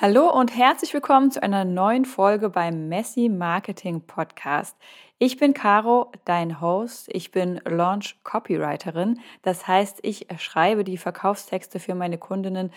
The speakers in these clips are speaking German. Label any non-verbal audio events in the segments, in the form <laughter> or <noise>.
Hallo und herzlich willkommen zu einer neuen Folge beim Messy Marketing Podcast. Ich bin Caro, dein Host. Ich bin Launch Copywriterin. Das heißt, ich schreibe die Verkaufstexte für meine Kundinnen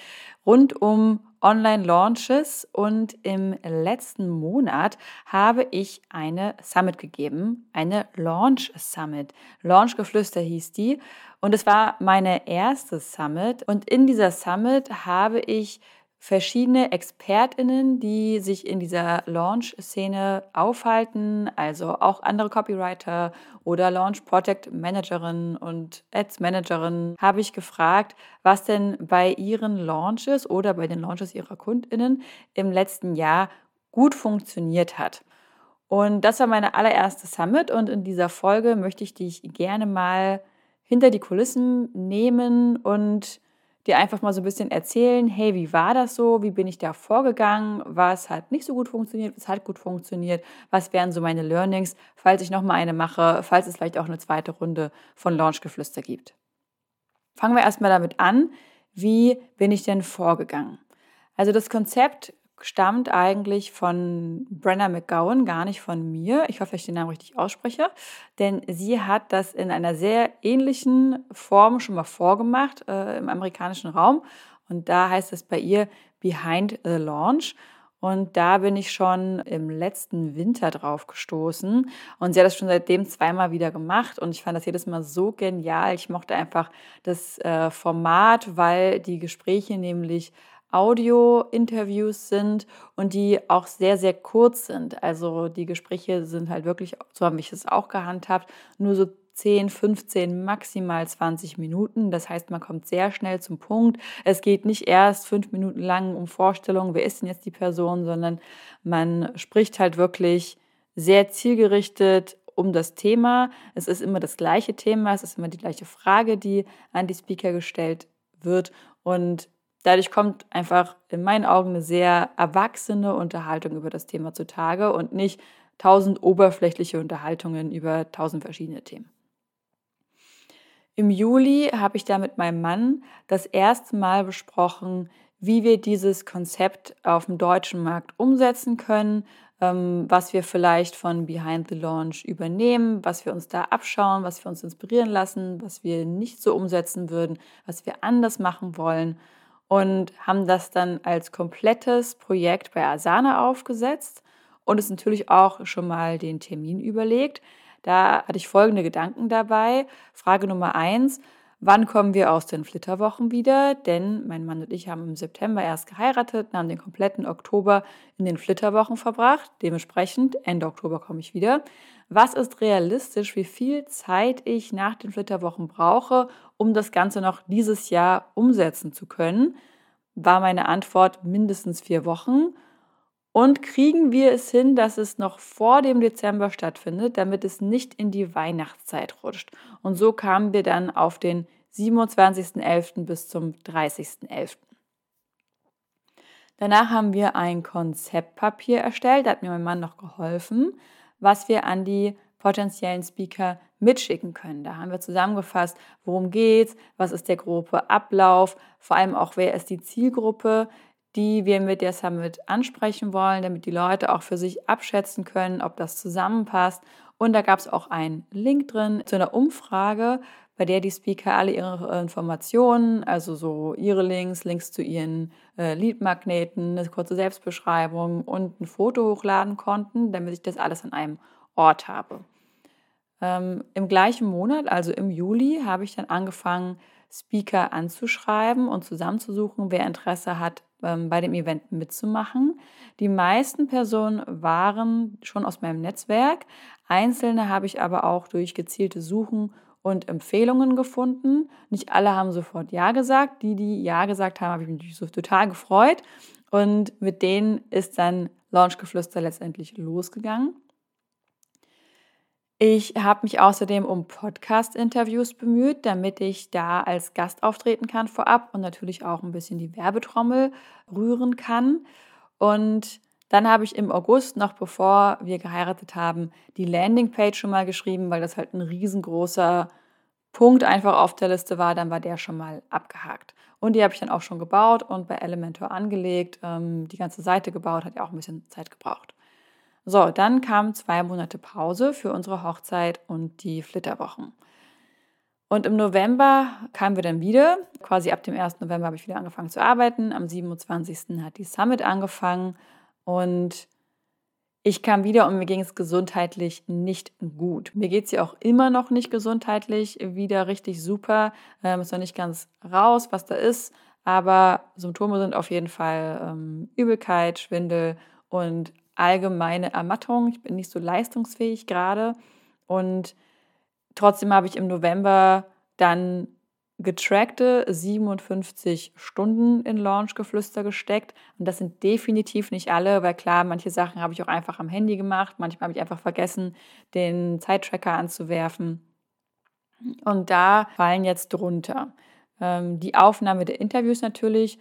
rund um Online-Launches und im letzten Monat habe ich eine Summit gegeben, eine Launch Summit. Launch Geflüster hieß die und es war meine erste Summit und in dieser Summit habe ich verschiedene ExpertInnen, die sich in dieser Launch-Szene aufhalten, also auch andere Copywriter oder Launch Project Managerinnen und Ads Managerinnen, habe ich gefragt, was denn bei ihren Launches oder bei den Launches ihrer KundInnen im letzten Jahr gut funktioniert hat. Und das war meine allererste Summit und in dieser Folge möchte ich dich gerne mal hinter die Kulissen nehmen und dir einfach mal so ein bisschen erzählen, hey, wie war das so? Wie bin ich da vorgegangen? Was hat nicht so gut funktioniert? Was hat gut funktioniert? Was wären so meine Learnings, falls ich nochmal eine mache, falls es vielleicht auch eine zweite Runde von Launchgeflüster gibt? Fangen wir erstmal damit an, wie bin ich denn vorgegangen? Also das Konzept stammt eigentlich von Brenna McGowan, gar nicht von mir. Ich hoffe, ich den Namen richtig ausspreche. Denn sie hat das in einer sehr ähnlichen Form schon mal vorgemacht äh, im amerikanischen Raum. Und da heißt es bei ihr Behind the Launch. Und da bin ich schon im letzten Winter drauf gestoßen. Und sie hat das schon seitdem zweimal wieder gemacht. Und ich fand das jedes Mal so genial. Ich mochte einfach das äh, Format, weil die Gespräche nämlich Audio-Interviews sind und die auch sehr, sehr kurz sind. Also die Gespräche sind halt wirklich, so habe ich es auch gehandhabt, nur so 10, 15, maximal 20 Minuten. Das heißt, man kommt sehr schnell zum Punkt. Es geht nicht erst fünf Minuten lang um Vorstellung, wer ist denn jetzt die Person, sondern man spricht halt wirklich sehr zielgerichtet um das Thema. Es ist immer das gleiche Thema, es ist immer die gleiche Frage, die an die Speaker gestellt wird. Und Dadurch kommt einfach in meinen Augen eine sehr erwachsene Unterhaltung über das Thema zutage und nicht tausend oberflächliche Unterhaltungen über tausend verschiedene Themen. Im Juli habe ich da mit meinem Mann das erste Mal besprochen, wie wir dieses Konzept auf dem deutschen Markt umsetzen können, ähm, was wir vielleicht von Behind the Launch übernehmen, was wir uns da abschauen, was wir uns inspirieren lassen, was wir nicht so umsetzen würden, was wir anders machen wollen und haben das dann als komplettes Projekt bei Asana aufgesetzt und es natürlich auch schon mal den Termin überlegt. Da hatte ich folgende Gedanken dabei. Frage Nummer eins, wann kommen wir aus den Flitterwochen wieder? Denn mein Mann und ich haben im September erst geheiratet und haben den kompletten Oktober in den Flitterwochen verbracht. Dementsprechend, Ende Oktober komme ich wieder. Was ist realistisch, wie viel Zeit ich nach den Flitterwochen brauche, um das Ganze noch dieses Jahr umsetzen zu können? War meine Antwort mindestens vier Wochen. Und kriegen wir es hin, dass es noch vor dem Dezember stattfindet, damit es nicht in die Weihnachtszeit rutscht? Und so kamen wir dann auf den 27.11. bis zum 30.11. Danach haben wir ein Konzeptpapier erstellt, da hat mir mein Mann noch geholfen, was wir an die potenziellen Speaker mitschicken können. Da haben wir zusammengefasst, worum geht's, was ist der grobe Ablauf, vor allem auch wer ist die Zielgruppe, die wir mit der Summit ansprechen wollen, damit die Leute auch für sich abschätzen können, ob das zusammenpasst. Und da gab es auch einen Link drin zu einer Umfrage, bei der die Speaker alle ihre Informationen, also so ihre Links, Links zu ihren äh, Leadmagneten, eine kurze Selbstbeschreibung und ein Foto hochladen konnten, damit ich das alles an einem Ort habe. Ähm, Im gleichen Monat, also im Juli, habe ich dann angefangen, Speaker anzuschreiben und zusammenzusuchen, wer Interesse hat, ähm, bei dem Event mitzumachen. Die meisten Personen waren schon aus meinem Netzwerk. Einzelne habe ich aber auch durch gezielte Suchen und Empfehlungen gefunden. Nicht alle haben sofort Ja gesagt. Die, die Ja gesagt haben, habe ich mich so total gefreut. Und mit denen ist dann Launchgeflüster letztendlich losgegangen. Ich habe mich außerdem um Podcast-Interviews bemüht, damit ich da als Gast auftreten kann vorab und natürlich auch ein bisschen die Werbetrommel rühren kann. Und dann habe ich im August, noch bevor wir geheiratet haben, die Landingpage schon mal geschrieben, weil das halt ein riesengroßer Punkt einfach auf der Liste war. Dann war der schon mal abgehakt. Und die habe ich dann auch schon gebaut und bei Elementor angelegt. Ähm, die ganze Seite gebaut, hat ja auch ein bisschen Zeit gebraucht. So, dann kamen zwei Monate Pause für unsere Hochzeit und die Flitterwochen. Und im November kamen wir dann wieder. Quasi ab dem 1. November habe ich wieder angefangen zu arbeiten. Am 27. hat die Summit angefangen und ich kam wieder und mir ging es gesundheitlich nicht gut. Mir geht es ja auch immer noch nicht gesundheitlich wieder richtig super. Ähm, ist noch nicht ganz raus, was da ist. Aber Symptome sind auf jeden Fall ähm, Übelkeit, Schwindel und allgemeine Ermattung. Ich bin nicht so leistungsfähig gerade. Und trotzdem habe ich im November dann getrackte 57 Stunden in Launchgeflüster gesteckt. Und das sind definitiv nicht alle, weil klar, manche Sachen habe ich auch einfach am Handy gemacht. Manchmal habe ich einfach vergessen, den Zeittracker anzuwerfen. Und da fallen jetzt drunter ähm, die Aufnahme der Interviews natürlich,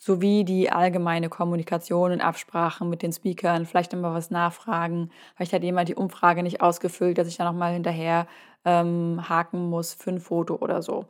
sowie die allgemeine Kommunikation und Absprachen mit den Speakern, vielleicht immer was nachfragen. Vielleicht hat jemand die Umfrage nicht ausgefüllt, dass ich da nochmal hinterher ähm, haken muss für ein Foto oder so.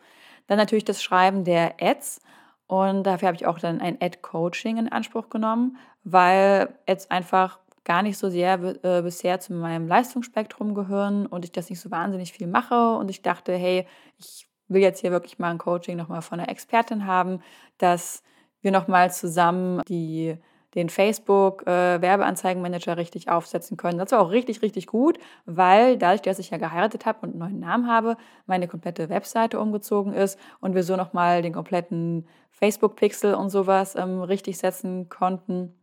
Dann natürlich das Schreiben der Ads. Und dafür habe ich auch dann ein Ad-Coaching in Anspruch genommen, weil Ads einfach gar nicht so sehr äh, bisher zu meinem Leistungsspektrum gehören und ich das nicht so wahnsinnig viel mache. Und ich dachte, hey, ich will jetzt hier wirklich mal ein Coaching nochmal von einer Expertin haben, dass wir nochmal zusammen die den Facebook-Werbeanzeigenmanager äh, richtig aufsetzen können. Das war auch richtig, richtig gut, weil dadurch, dass ich ja geheiratet habe und einen neuen Namen habe, meine komplette Webseite umgezogen ist und wir so nochmal den kompletten Facebook-Pixel und sowas ähm, richtig setzen konnten.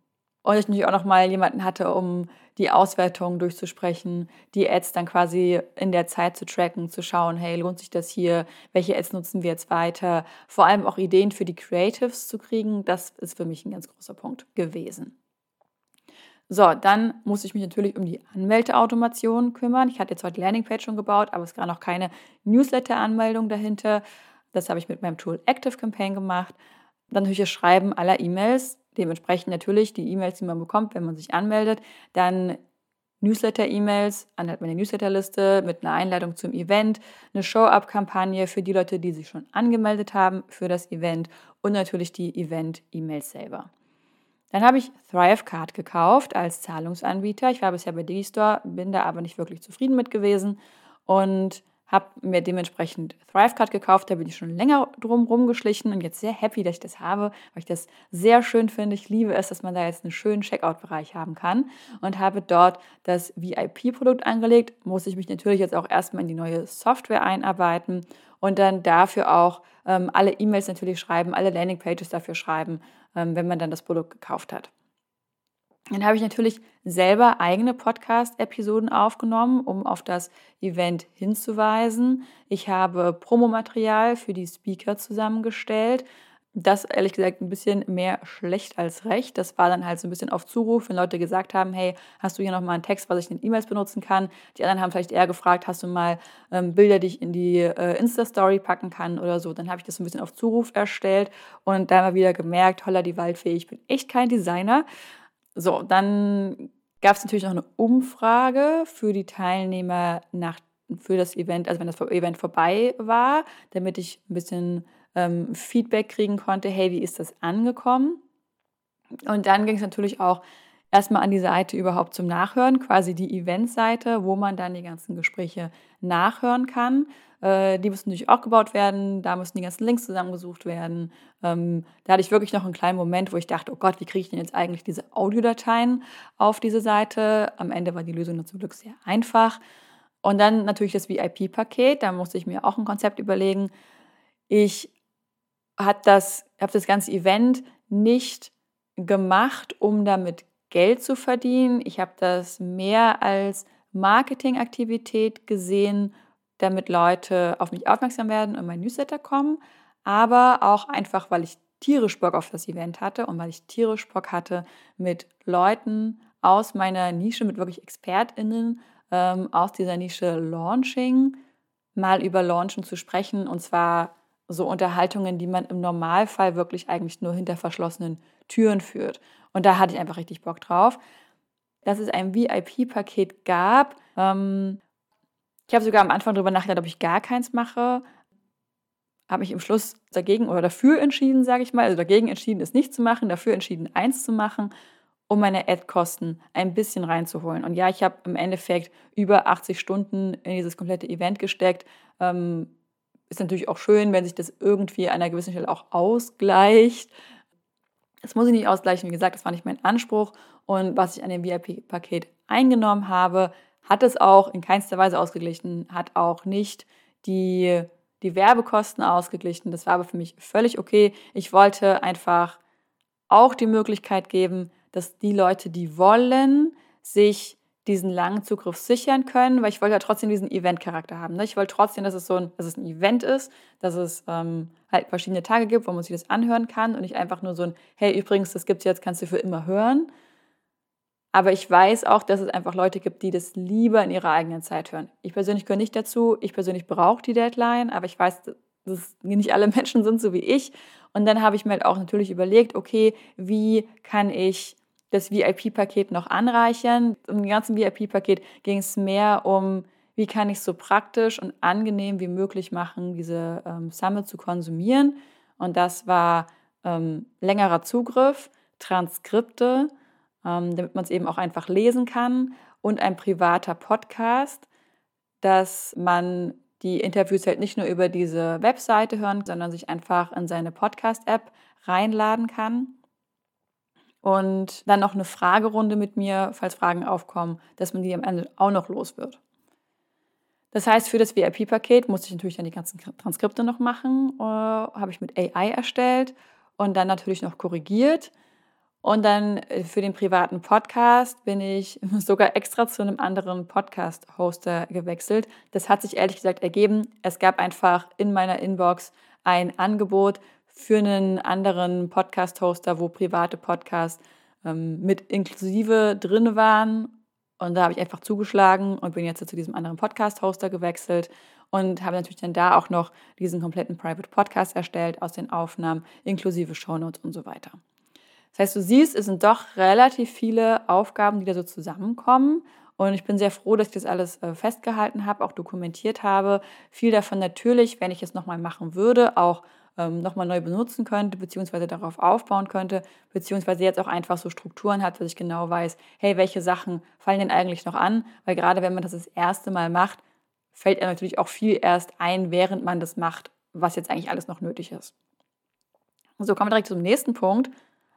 Und ich natürlich auch nochmal jemanden hatte, um die Auswertung durchzusprechen, die Ads dann quasi in der Zeit zu tracken, zu schauen, hey, lohnt sich das hier? Welche Ads nutzen wir jetzt weiter? Vor allem auch Ideen für die Creatives zu kriegen, das ist für mich ein ganz großer Punkt gewesen. So, dann muss ich mich natürlich um die Anmeldeautomation kümmern. Ich hatte jetzt heute Landingpage schon gebaut, aber es gab noch keine Newsletter-Anmeldung dahinter. Das habe ich mit meinem Tool Active Campaign gemacht. Dann natürlich das Schreiben aller E-Mails, Dementsprechend natürlich die E-Mails, die man bekommt, wenn man sich anmeldet, dann Newsletter-E-Mails, anhalt meine Newsletterliste mit einer Einladung zum Event, eine Show-Up-Kampagne für die Leute, die sich schon angemeldet haben für das Event und natürlich die Event-E-Mails selber. Dann habe ich Thrivecard gekauft als Zahlungsanbieter. Ich war bisher bei Digistore, bin da aber nicht wirklich zufrieden mit gewesen und habe mir dementsprechend Thrivecard gekauft, da bin ich schon länger drum rumgeschlichen und jetzt sehr happy, dass ich das habe, weil ich das sehr schön finde. Ich liebe es, dass man da jetzt einen schönen Checkout-Bereich haben kann und habe dort das VIP-Produkt angelegt. Muss ich mich natürlich jetzt auch erstmal in die neue Software einarbeiten und dann dafür auch ähm, alle E-Mails natürlich schreiben, alle Landing-Pages dafür schreiben, ähm, wenn man dann das Produkt gekauft hat. Dann habe ich natürlich selber eigene Podcast-Episoden aufgenommen, um auf das Event hinzuweisen. Ich habe Promomaterial für die Speaker zusammengestellt. Das ehrlich gesagt ein bisschen mehr schlecht als recht. Das war dann halt so ein bisschen auf Zuruf, wenn Leute gesagt haben, hey, hast du hier nochmal einen Text, was ich in E-Mails benutzen kann? Die anderen haben vielleicht eher gefragt, hast du mal ähm, Bilder, die ich in die äh, Insta-Story packen kann oder so. Dann habe ich das ein bisschen auf Zuruf erstellt und da mal wieder gemerkt, holla die Waldfee, ich bin echt kein Designer. So, dann gab es natürlich noch eine Umfrage für die Teilnehmer nach, für das Event, also wenn das Event vorbei war, damit ich ein bisschen ähm, Feedback kriegen konnte, hey, wie ist das angekommen? Und dann ging es natürlich auch erstmal an die Seite überhaupt zum Nachhören, quasi die Eventseite, wo man dann die ganzen Gespräche nachhören kann. Äh, die müssen natürlich auch gebaut werden, da müssen die ganzen Links zusammengesucht werden. Ähm, da hatte ich wirklich noch einen kleinen Moment, wo ich dachte, oh Gott, wie kriege ich denn jetzt eigentlich diese Audiodateien auf diese Seite? Am Ende war die Lösung zum Glück sehr einfach. Und dann natürlich das VIP-Paket, da musste ich mir auch ein Konzept überlegen. Ich habe das, hab das ganze Event nicht gemacht, um damit Geld zu verdienen. Ich habe das mehr als Marketingaktivität gesehen, damit Leute auf mich aufmerksam werden und mein Newsletter kommen, aber auch einfach, weil ich tierisch Bock auf das Event hatte und weil ich tierisch Bock hatte, mit Leuten aus meiner Nische, mit wirklich ExpertInnen ähm, aus dieser Nische Launching mal über Launchen zu sprechen und zwar so Unterhaltungen, die man im Normalfall wirklich eigentlich nur hinter verschlossenen Türen führt. Und da hatte ich einfach richtig Bock drauf. Dass es ein VIP-Paket gab, ähm, ich habe sogar am Anfang darüber nachgedacht, ob ich gar keins mache. habe mich im Schluss dagegen oder dafür entschieden, sage ich mal, also dagegen entschieden, es nicht zu machen, dafür entschieden, eins zu machen, um meine Ad-Kosten ein bisschen reinzuholen. Und ja, ich habe im Endeffekt über 80 Stunden in dieses komplette Event gesteckt. Ähm, ist natürlich auch schön, wenn sich das irgendwie an einer gewissen Stelle auch ausgleicht. Das muss ich nicht ausgleichen, wie gesagt, das war nicht mein Anspruch. Und was ich an dem VIP-Paket eingenommen habe, hat es auch in keinster Weise ausgeglichen, hat auch nicht die, die Werbekosten ausgeglichen. Das war aber für mich völlig okay. Ich wollte einfach auch die Möglichkeit geben, dass die Leute, die wollen, sich diesen langen Zugriff sichern können, weil ich wollte ja trotzdem diesen Event-Charakter haben. Ne? Ich wollte trotzdem, dass es so ein, dass es ein Event ist, dass es ähm, halt verschiedene Tage gibt, wo man sich das anhören kann und nicht einfach nur so ein, hey, übrigens, das gibt es jetzt, kannst du für immer hören. Aber ich weiß auch, dass es einfach Leute gibt, die das lieber in ihrer eigenen Zeit hören. Ich persönlich gehöre nicht dazu. Ich persönlich brauche die Deadline, aber ich weiß, dass nicht alle <laughs> Menschen sind so wie ich. Und dann habe ich mir halt auch natürlich überlegt, okay, wie kann ich das VIP-Paket noch anreichern. Im ganzen VIP-Paket ging es mehr um, wie kann ich so praktisch und angenehm wie möglich machen, diese ähm, Summit zu konsumieren. Und das war ähm, längerer Zugriff, Transkripte, ähm, damit man es eben auch einfach lesen kann und ein privater Podcast, dass man die Interviews halt nicht nur über diese Webseite hören, sondern sich einfach in seine Podcast-App reinladen kann. Und dann noch eine Fragerunde mit mir, falls Fragen aufkommen, dass man die am Ende auch noch los wird. Das heißt, für das VIP-Paket musste ich natürlich dann die ganzen Transkripte noch machen, äh, habe ich mit AI erstellt und dann natürlich noch korrigiert. Und dann äh, für den privaten Podcast bin ich <laughs> sogar extra zu einem anderen Podcast-Hoster gewechselt. Das hat sich ehrlich gesagt ergeben. Es gab einfach in meiner Inbox ein Angebot für einen anderen Podcast-Hoster, wo private Podcasts ähm, mit inklusive drin waren. Und da habe ich einfach zugeschlagen und bin jetzt zu diesem anderen Podcast-Hoster gewechselt und habe natürlich dann da auch noch diesen kompletten Private Podcast erstellt aus den Aufnahmen, inklusive Shownotes und so weiter. Das heißt, du siehst, es sind doch relativ viele Aufgaben, die da so zusammenkommen. Und ich bin sehr froh, dass ich das alles äh, festgehalten habe, auch dokumentiert habe. Viel davon natürlich, wenn ich es nochmal machen würde, auch ähm, nochmal neu benutzen könnte, beziehungsweise darauf aufbauen könnte, beziehungsweise jetzt auch einfach so Strukturen hat, dass ich genau weiß, hey, welche Sachen fallen denn eigentlich noch an? Weil gerade wenn man das das erste Mal macht, fällt einem natürlich auch viel erst ein, während man das macht, was jetzt eigentlich alles noch nötig ist. So kommen wir direkt zum nächsten Punkt.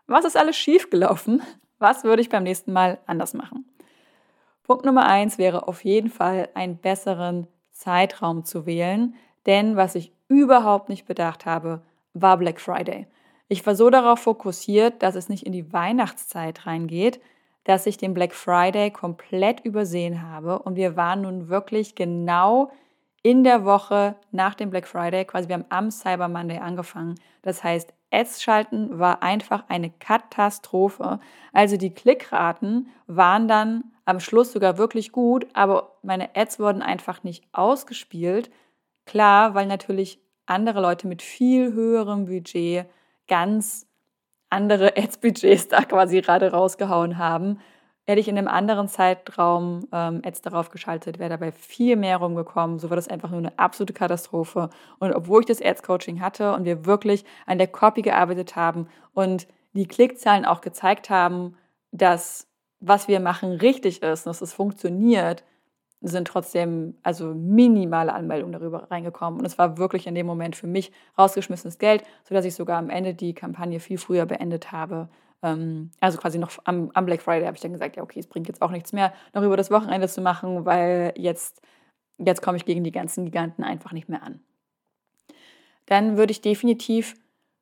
Was ist alles schiefgelaufen? Was würde ich beim nächsten Mal anders machen? Punkt Nummer eins wäre auf jeden Fall einen besseren Zeitraum zu wählen, denn was ich überhaupt nicht bedacht habe, war Black Friday. Ich war so darauf fokussiert, dass es nicht in die Weihnachtszeit reingeht, dass ich den Black Friday komplett übersehen habe. Und wir waren nun wirklich genau in der Woche nach dem Black Friday, quasi wir haben am Cyber Monday angefangen. Das heißt, Ads schalten war einfach eine Katastrophe. Also die Klickraten waren dann am Schluss sogar wirklich gut, aber meine Ads wurden einfach nicht ausgespielt, Klar, weil natürlich andere Leute mit viel höherem Budget ganz andere Ads-Budgets da quasi gerade rausgehauen haben. Hätte ich in einem anderen Zeitraum ähm, Ads darauf geschaltet, wäre dabei viel mehr rumgekommen. So war das einfach nur eine absolute Katastrophe. Und obwohl ich das Ads-Coaching hatte und wir wirklich an der Copy gearbeitet haben und die Klickzahlen auch gezeigt haben, dass was wir machen richtig ist und dass es funktioniert, sind trotzdem also minimale Anmeldungen darüber reingekommen. Und es war wirklich in dem Moment für mich rausgeschmissenes Geld, sodass ich sogar am Ende die Kampagne viel früher beendet habe. Ähm, also quasi noch am, am Black Friday habe ich dann gesagt, ja, okay, es bringt jetzt auch nichts mehr, noch über das Wochenende zu machen, weil jetzt, jetzt komme ich gegen die ganzen Giganten einfach nicht mehr an. Dann würde ich definitiv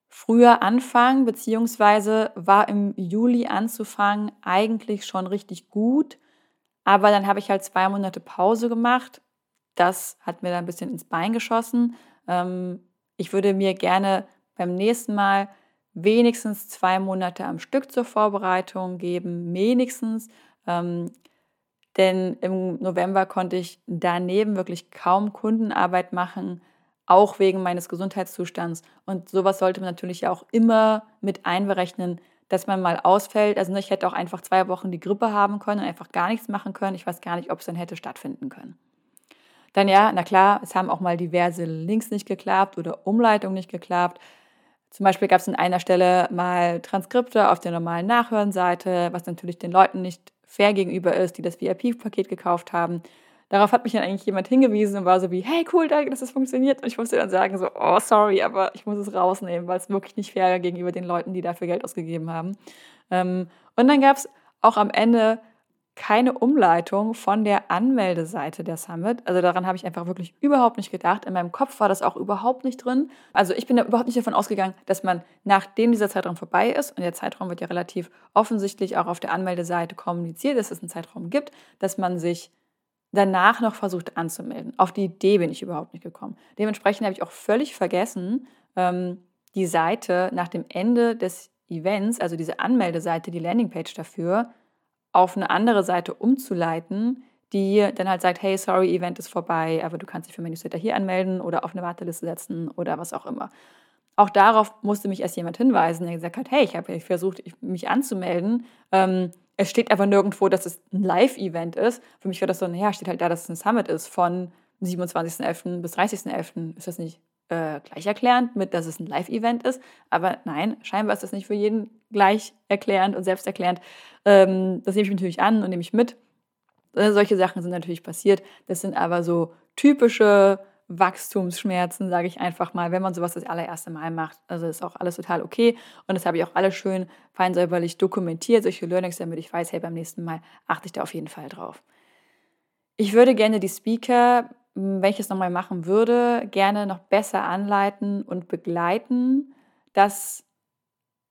früher anfangen, beziehungsweise war im Juli anzufangen eigentlich schon richtig gut aber dann habe ich halt zwei Monate Pause gemacht. Das hat mir dann ein bisschen ins Bein geschossen. Ähm, ich würde mir gerne beim nächsten Mal wenigstens zwei Monate am Stück zur Vorbereitung geben, wenigstens. Ähm, denn im November konnte ich daneben wirklich kaum Kundenarbeit machen, auch wegen meines Gesundheitszustands. Und sowas sollte man natürlich auch immer mit einberechnen, dass man mal ausfällt. Also ich hätte auch einfach zwei Wochen die Grippe haben können und einfach gar nichts machen können. Ich weiß gar nicht, ob es dann hätte stattfinden können. Dann ja, na klar, es haben auch mal diverse Links nicht geklappt oder Umleitungen nicht geklappt. Zum Beispiel gab es an einer Stelle mal Transkripte auf der normalen Nachhörenseite, was natürlich den Leuten nicht fair gegenüber ist, die das VIP-Paket gekauft haben. Darauf hat mich dann eigentlich jemand hingewiesen und war so wie, hey, cool, danke, dass das funktioniert. Und ich musste dann sagen, so, oh, sorry, aber ich muss es rausnehmen, weil es wirklich nicht fair gegenüber den Leuten, die dafür Geld ausgegeben haben. Ähm, und dann gab es auch am Ende keine Umleitung von der Anmeldeseite der Summit. Also daran habe ich einfach wirklich überhaupt nicht gedacht. In meinem Kopf war das auch überhaupt nicht drin. Also ich bin da überhaupt nicht davon ausgegangen, dass man, nachdem dieser Zeitraum vorbei ist, und der Zeitraum wird ja relativ offensichtlich auch auf der Anmeldeseite kommuniziert, dass es einen Zeitraum gibt, dass man sich danach noch versucht anzumelden. Auf die Idee bin ich überhaupt nicht gekommen. Dementsprechend habe ich auch völlig vergessen, ähm, die Seite nach dem Ende des Events, also diese Anmeldeseite, die Landingpage dafür, auf eine andere Seite umzuleiten, die dann halt sagt, hey, sorry, Event ist vorbei, aber du kannst dich für mein Newsletter hier anmelden oder auf eine Warteliste setzen oder was auch immer. Auch darauf musste mich erst jemand hinweisen, der gesagt hat, hey, ich habe versucht, mich anzumelden. Ähm, es steht aber nirgendwo, dass es ein Live-Event ist. Für mich war das so, naja, steht halt da, dass es ein Summit ist von 27.11. bis 30.11. Ist das nicht äh, gleich erklärend mit, dass es ein Live-Event ist. Aber nein, scheinbar ist das nicht für jeden gleich erklärend und selbsterklärend. Ähm, das nehme ich natürlich an und nehme ich mit. Äh, solche Sachen sind natürlich passiert. Das sind aber so typische Wachstumsschmerzen, sage ich einfach mal, wenn man sowas das allererste Mal macht. Also ist auch alles total okay. Und das habe ich auch alles schön fein säuberlich dokumentiert, solche Learnings, damit ich weiß, hey, beim nächsten Mal achte ich da auf jeden Fall drauf. Ich würde gerne die Speaker wenn ich es nochmal machen würde, gerne noch besser anleiten und begleiten. Das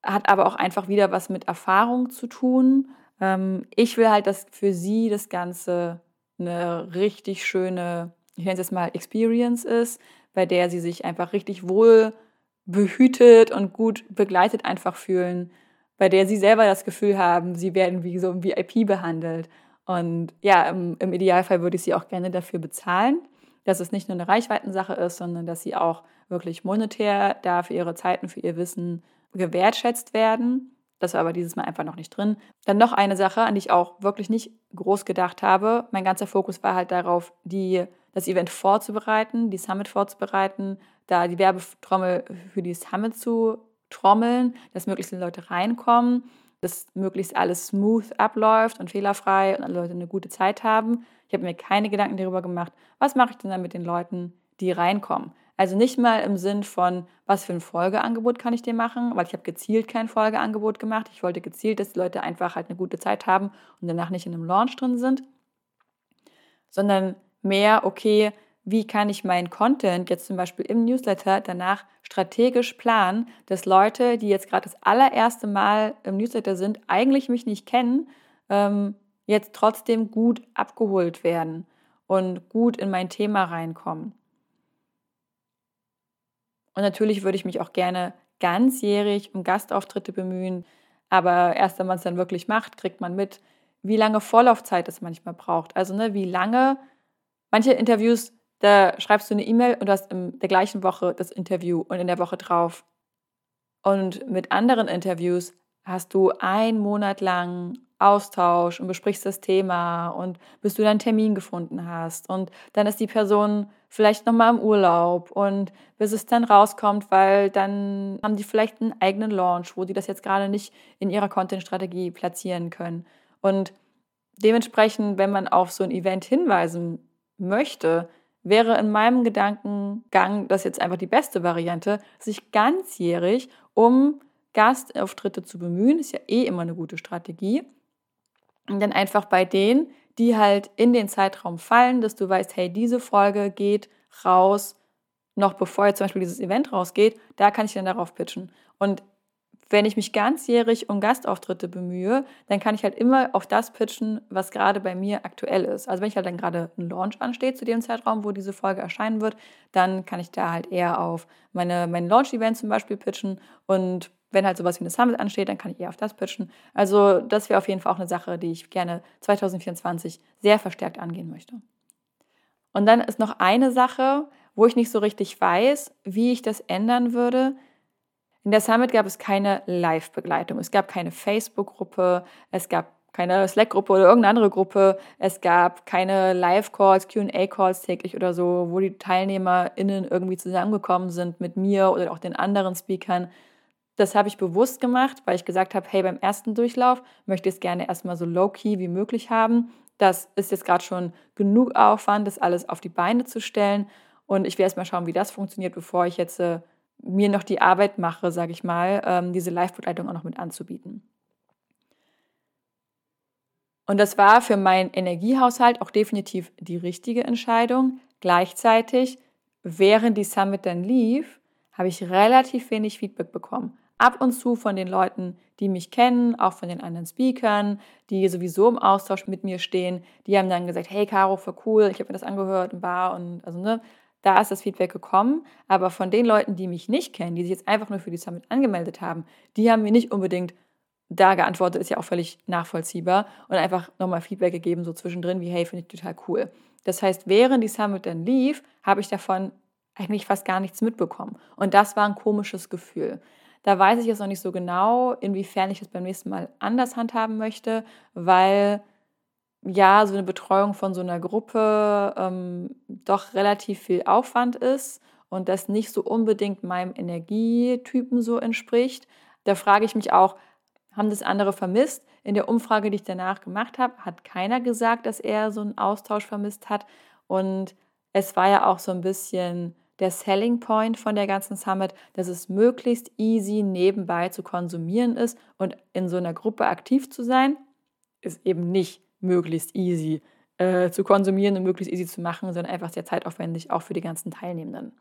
hat aber auch einfach wieder was mit Erfahrung zu tun. Ähm, ich will halt, dass für sie das Ganze eine richtig schöne, ich nenne es jetzt mal Experience ist, bei der sie sich einfach richtig wohl behütet und gut begleitet einfach fühlen, bei der sie selber das Gefühl haben, sie werden wie so ein VIP behandelt. Und ja, im, im Idealfall würde ich sie auch gerne dafür bezahlen dass es nicht nur eine Reichweitensache ist, sondern dass sie auch wirklich monetär da für ihre Zeiten, für ihr Wissen gewertschätzt werden. Das war aber dieses Mal einfach noch nicht drin. Dann noch eine Sache, an die ich auch wirklich nicht groß gedacht habe. Mein ganzer Fokus war halt darauf, die, das Event vorzubereiten, die Summit vorzubereiten, da die Werbetrommel für die Summit zu trommeln, dass möglichst viele Leute reinkommen, dass möglichst alles smooth abläuft und fehlerfrei und alle Leute eine gute Zeit haben. Ich habe mir keine Gedanken darüber gemacht, was mache ich denn dann mit den Leuten, die reinkommen. Also nicht mal im Sinn von, was für ein Folgeangebot kann ich dir machen, weil ich habe gezielt kein Folgeangebot gemacht. Ich wollte gezielt, dass die Leute einfach halt eine gute Zeit haben und danach nicht in einem Launch drin sind, sondern mehr, okay, wie kann ich meinen Content jetzt zum Beispiel im Newsletter danach strategisch planen, dass Leute, die jetzt gerade das allererste Mal im Newsletter sind, eigentlich mich nicht kennen, ähm, jetzt trotzdem gut abgeholt werden und gut in mein Thema reinkommen. Und natürlich würde ich mich auch gerne ganzjährig um Gastauftritte bemühen, aber erst wenn man es dann wirklich macht, kriegt man mit, wie lange Vorlaufzeit es manchmal braucht. Also ne, wie lange manche Interviews, da schreibst du eine E-Mail und du hast in der gleichen Woche das Interview und in der Woche drauf. Und mit anderen Interviews hast du einen Monat lang Austausch und besprichst das Thema und bis du deinen Termin gefunden hast und dann ist die Person vielleicht noch mal im Urlaub und bis es dann rauskommt, weil dann haben die vielleicht einen eigenen Launch, wo die das jetzt gerade nicht in ihrer Content-Strategie platzieren können und dementsprechend, wenn man auf so ein Event hinweisen möchte, wäre in meinem Gedankengang das jetzt einfach die beste Variante, sich ganzjährig um Gastauftritte zu bemühen, ist ja eh immer eine gute Strategie und dann einfach bei denen, die halt in den Zeitraum fallen, dass du weißt, hey, diese Folge geht raus, noch bevor jetzt zum Beispiel dieses Event rausgeht, da kann ich dann darauf pitchen. Und wenn ich mich ganzjährig um Gastauftritte bemühe, dann kann ich halt immer auf das pitchen, was gerade bei mir aktuell ist. Also wenn ich halt dann gerade ein Launch ansteht zu dem Zeitraum, wo diese Folge erscheinen wird, dann kann ich da halt eher auf meine, mein Launch-Event zum Beispiel pitchen und wenn halt sowas wie eine Summit ansteht, dann kann ich eher auf das pitchen. Also das wäre auf jeden Fall auch eine Sache, die ich gerne 2024 sehr verstärkt angehen möchte. Und dann ist noch eine Sache, wo ich nicht so richtig weiß, wie ich das ändern würde. In der Summit gab es keine Live-Begleitung. Es gab keine Facebook-Gruppe, es gab keine Slack-Gruppe oder irgendeine andere Gruppe. Es gab keine Live-Calls, QA-Calls täglich oder so, wo die TeilnehmerInnen irgendwie zusammengekommen sind mit mir oder auch den anderen Speakern. Das habe ich bewusst gemacht, weil ich gesagt habe, hey, beim ersten Durchlauf möchte ich es gerne erstmal so low-key wie möglich haben. Das ist jetzt gerade schon genug Aufwand, das alles auf die Beine zu stellen. Und ich werde erstmal schauen, wie das funktioniert, bevor ich jetzt äh, mir noch die Arbeit mache, sage ich mal, ähm, diese Live-Begleitung auch noch mit anzubieten. Und das war für meinen Energiehaushalt auch definitiv die richtige Entscheidung. Gleichzeitig, während die Summit dann lief, habe ich relativ wenig Feedback bekommen. Ab und zu von den Leuten, die mich kennen, auch von den anderen Speakern, die sowieso im Austausch mit mir stehen, die haben dann gesagt, hey Caro, voll cool, ich habe mir das angehört und war und also ne, da ist das Feedback gekommen. Aber von den Leuten, die mich nicht kennen, die sich jetzt einfach nur für die Summit angemeldet haben, die haben mir nicht unbedingt da geantwortet, ist ja auch völlig nachvollziehbar und einfach nochmal Feedback gegeben, so zwischendrin, wie hey, finde ich total cool. Das heißt, während die Summit dann lief, habe ich davon eigentlich fast gar nichts mitbekommen. Und das war ein komisches Gefühl. Da weiß ich jetzt noch nicht so genau, inwiefern ich das beim nächsten Mal anders handhaben möchte, weil ja, so eine Betreuung von so einer Gruppe ähm, doch relativ viel Aufwand ist und das nicht so unbedingt meinem Energietypen so entspricht. Da frage ich mich auch, haben das andere vermisst? In der Umfrage, die ich danach gemacht habe, hat keiner gesagt, dass er so einen Austausch vermisst hat. Und es war ja auch so ein bisschen der Selling Point von der ganzen Summit, dass es möglichst easy nebenbei zu konsumieren ist und in so einer Gruppe aktiv zu sein, ist eben nicht möglichst easy äh, zu konsumieren und möglichst easy zu machen, sondern einfach sehr zeitaufwendig auch für die ganzen Teilnehmenden.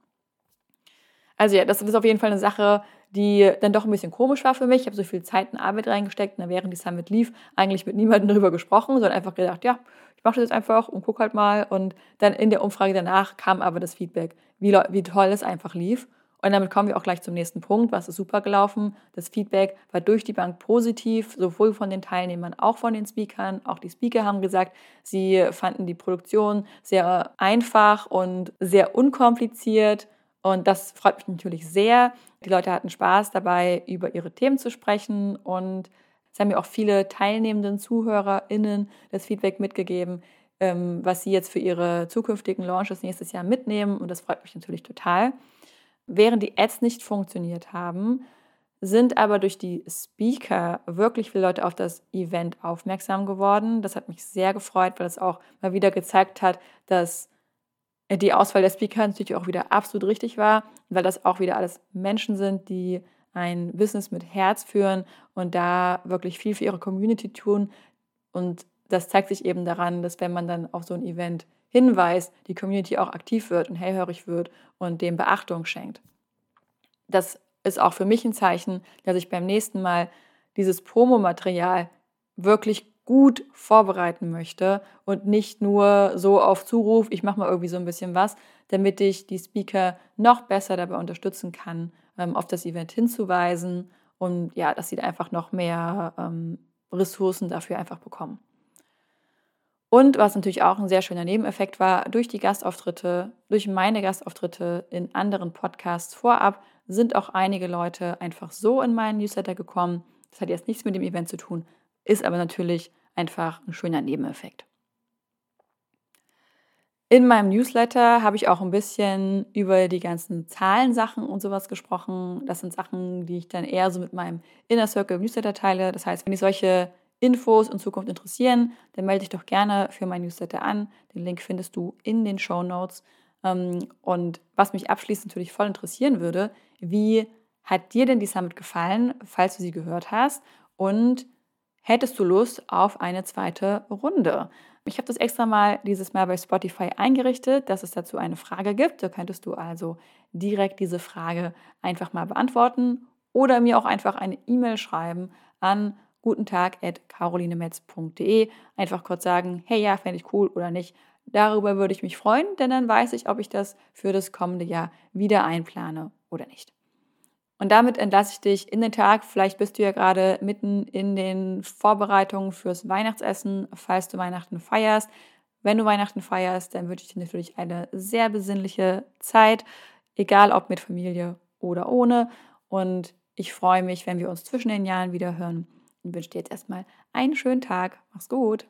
Also ja, das ist auf jeden Fall eine Sache, die dann doch ein bisschen komisch war für mich. Ich habe so viel Zeit und Arbeit reingesteckt und während die Summit lief, eigentlich mit niemandem <laughs> darüber gesprochen, sondern einfach gedacht, ja, ich mache das jetzt einfach und gucke halt mal. Und dann in der Umfrage danach kam aber das Feedback, wie, wie toll es einfach lief. Und damit kommen wir auch gleich zum nächsten Punkt. Was ist super gelaufen? Das Feedback war durch die Bank positiv, sowohl von den Teilnehmern, auch von den Speakern. Auch die Speaker haben gesagt, sie fanden die Produktion sehr einfach und sehr unkompliziert. Und das freut mich natürlich sehr. Die Leute hatten Spaß dabei, über ihre Themen zu sprechen. Und es haben mir auch viele teilnehmenden ZuhörerInnen das Feedback mitgegeben, ähm, was sie jetzt für ihre zukünftigen Launches nächstes Jahr mitnehmen. Und das freut mich natürlich total während die Ads nicht funktioniert haben, sind aber durch die Speaker wirklich viele Leute auf das Event aufmerksam geworden. Das hat mich sehr gefreut, weil es auch mal wieder gezeigt hat, dass die Auswahl der Speaker natürlich auch wieder absolut richtig war, weil das auch wieder alles Menschen sind, die ein Business mit Herz führen und da wirklich viel für ihre Community tun. Und das zeigt sich eben daran, dass wenn man dann auf so ein Event hinweist, die Community auch aktiv wird und hellhörig wird und dem Beachtung schenkt. Das ist auch für mich ein Zeichen, dass ich beim nächsten Mal dieses Promomaterial wirklich gut vorbereiten möchte und nicht nur so auf Zuruf, ich mache mal irgendwie so ein bisschen was, damit ich die Speaker noch besser dabei unterstützen kann, ähm, auf das Event hinzuweisen und ja, dass sie da einfach noch mehr ähm, Ressourcen dafür einfach bekommen. Und was natürlich auch ein sehr schöner Nebeneffekt war, durch die Gastauftritte, durch meine Gastauftritte in anderen Podcasts vorab, sind auch einige Leute einfach so in meinen Newsletter gekommen. Das hat jetzt nichts mit dem Event zu tun, ist aber natürlich einfach ein schöner Nebeneffekt. In meinem Newsletter habe ich auch ein bisschen über die ganzen Zahlensachen und sowas gesprochen. Das sind Sachen, die ich dann eher so mit meinem Inner Circle Newsletter teile. Das heißt, wenn ich solche Infos in Zukunft interessieren, dann melde dich doch gerne für mein Newsletter an. Den Link findest du in den Show Notes. Ähm, und was mich abschließend natürlich voll interessieren würde, wie hat dir denn die Summit gefallen, falls du sie gehört hast? Und hättest du Lust auf eine zweite Runde? Ich habe das extra mal dieses Mal bei Spotify eingerichtet, dass es dazu eine Frage gibt. Da könntest du also direkt diese Frage einfach mal beantworten oder mir auch einfach eine E-Mail schreiben an guten Tag at carolinemetz.de. Einfach kurz sagen, hey ja, fände ich cool oder nicht. Darüber würde ich mich freuen, denn dann weiß ich, ob ich das für das kommende Jahr wieder einplane oder nicht. Und damit entlasse ich dich in den Tag. Vielleicht bist du ja gerade mitten in den Vorbereitungen fürs Weihnachtsessen, falls du Weihnachten feierst. Wenn du Weihnachten feierst, dann wünsche ich dir natürlich eine sehr besinnliche Zeit, egal ob mit Familie oder ohne. Und ich freue mich, wenn wir uns zwischen den Jahren wieder hören und wünsche dir jetzt erstmal einen schönen Tag. Mach's gut.